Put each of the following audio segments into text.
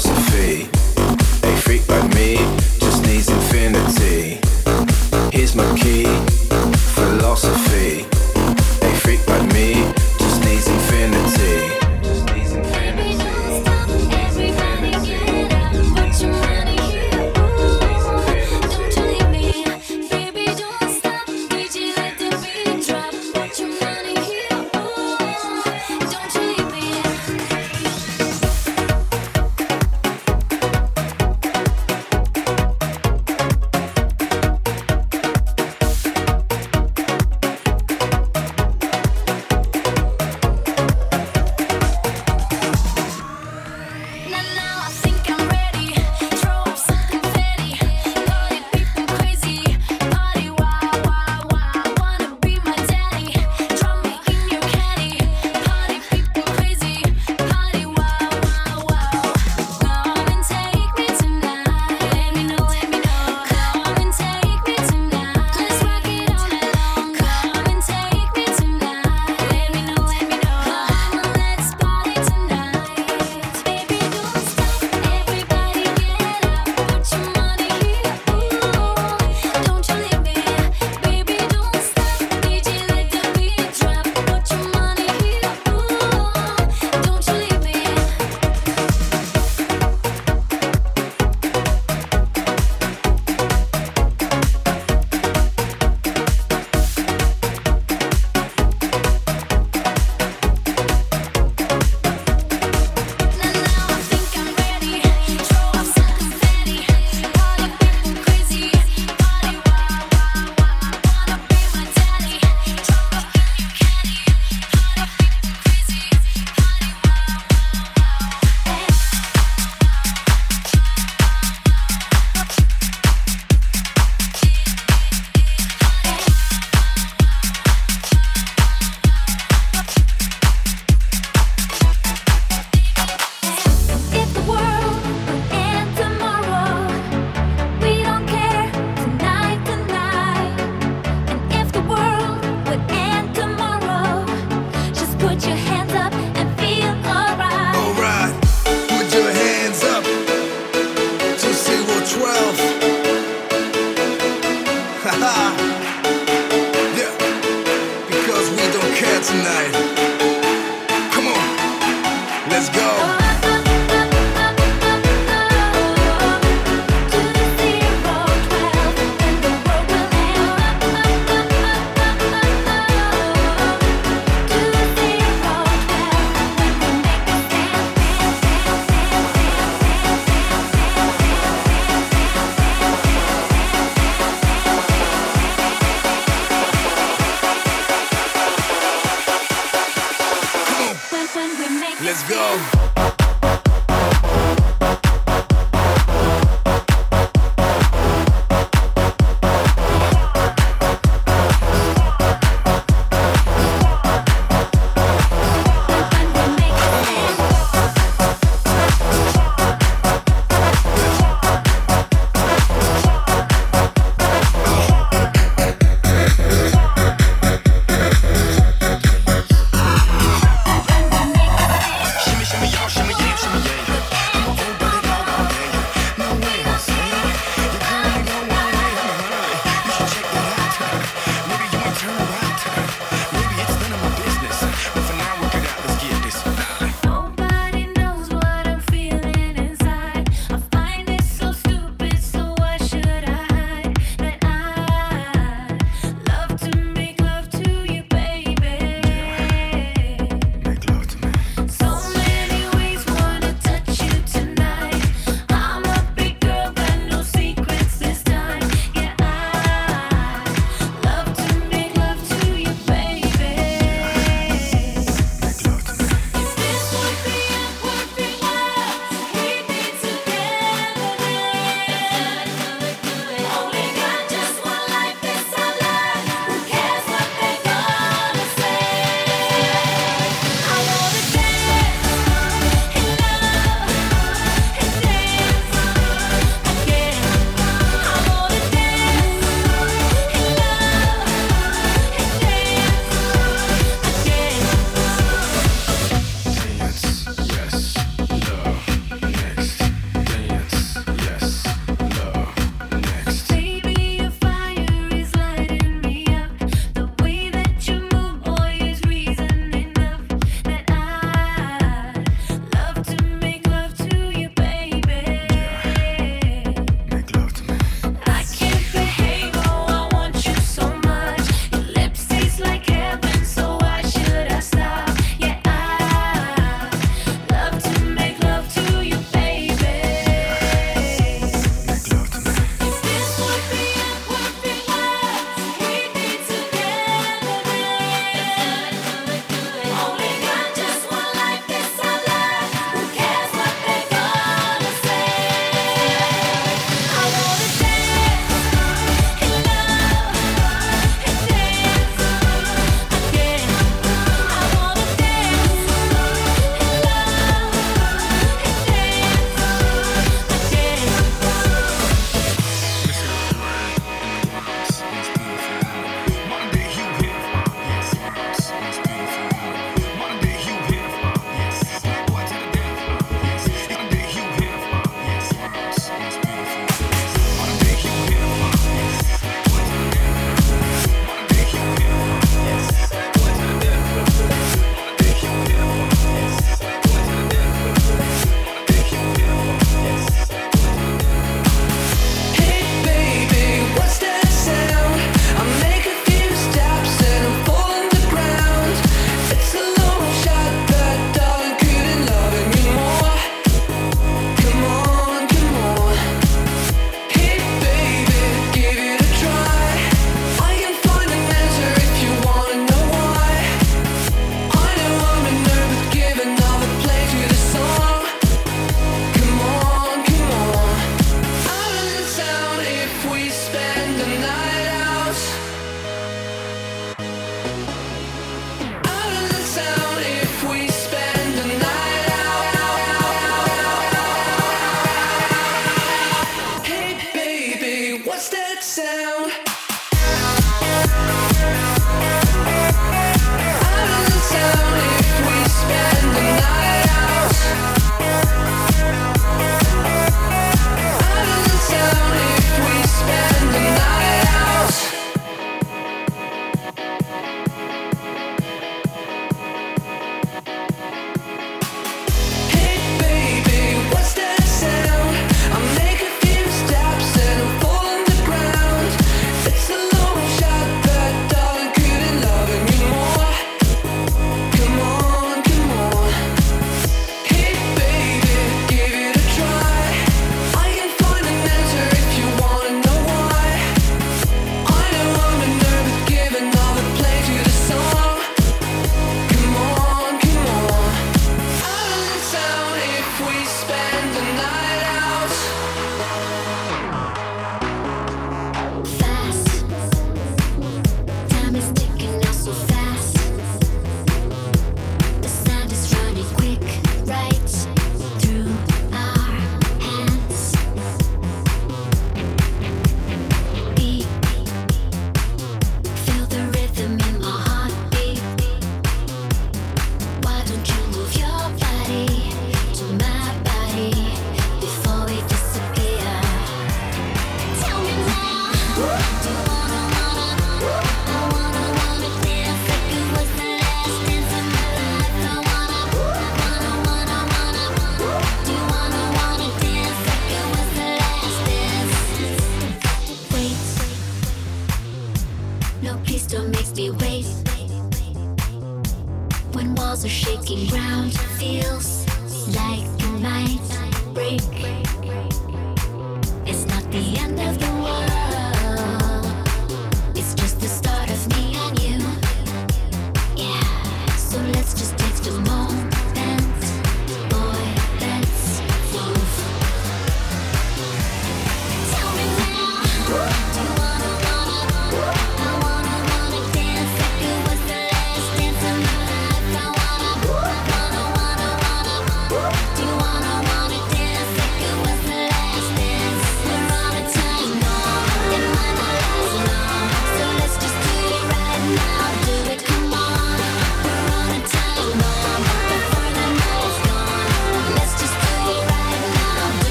philosophy. A freak like me just needs infinity. Here's my key.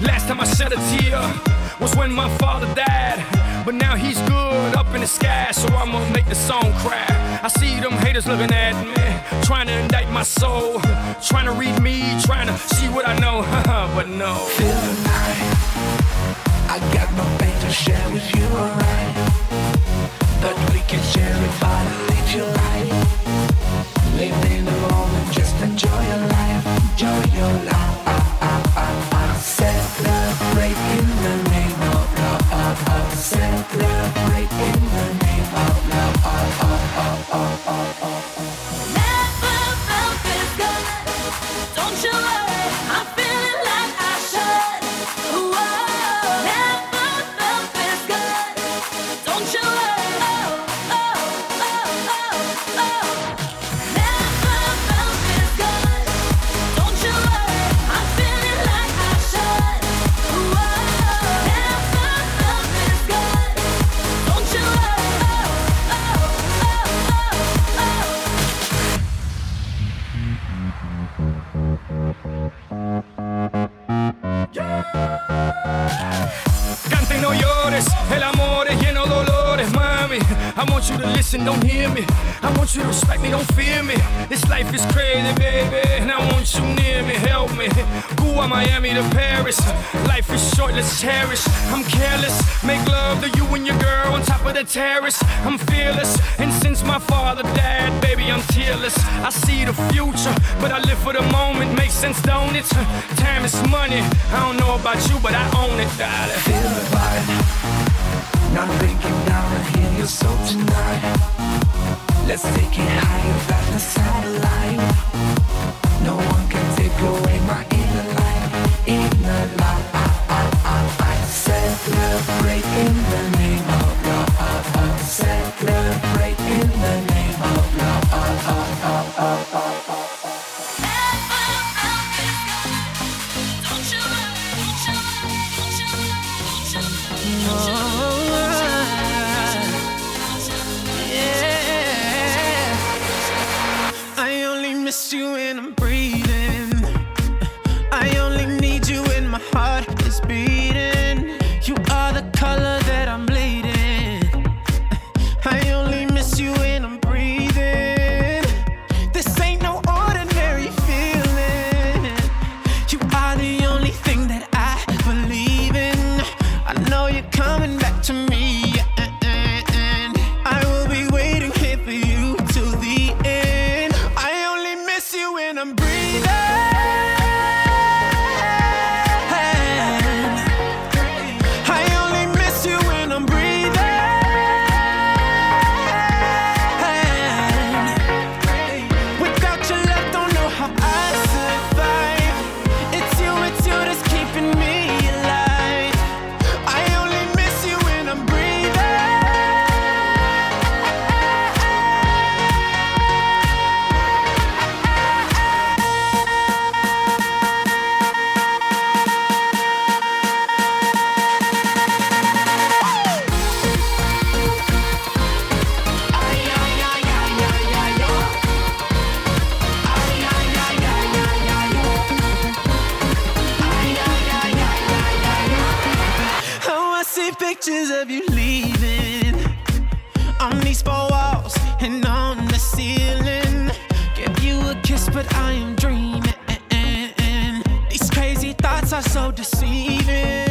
Last time I shed a tear was when my father died. But now he's good up in the sky, so I'ma make the song cry. I see them haters looking at me, trying to indict my soul, trying to read me, trying to see what I know, but no. Feel the night. I got my pain to share with you, alright. In the moment, just enjoy your life, enjoy your life. Listen, don't hear me. I want you to respect me, don't fear me. This life is crazy, baby, and I want you near me, help me. Cuba, Miami to Paris. Life is short, let's cherish. I'm careless, make love to you and your girl on top of the terrace. I'm fearless, and since my father died, baby, I'm tearless. I see the future, but I live for the moment. Makes sense, don't it? Time is money. I don't know about you, but I own it, darling. Feel the vibe. Not breaking down soul tonight. Let's take it higher than the satellite. On these four walls and on the ceiling. Give you a kiss, but I am dreaming. These crazy thoughts are so deceiving.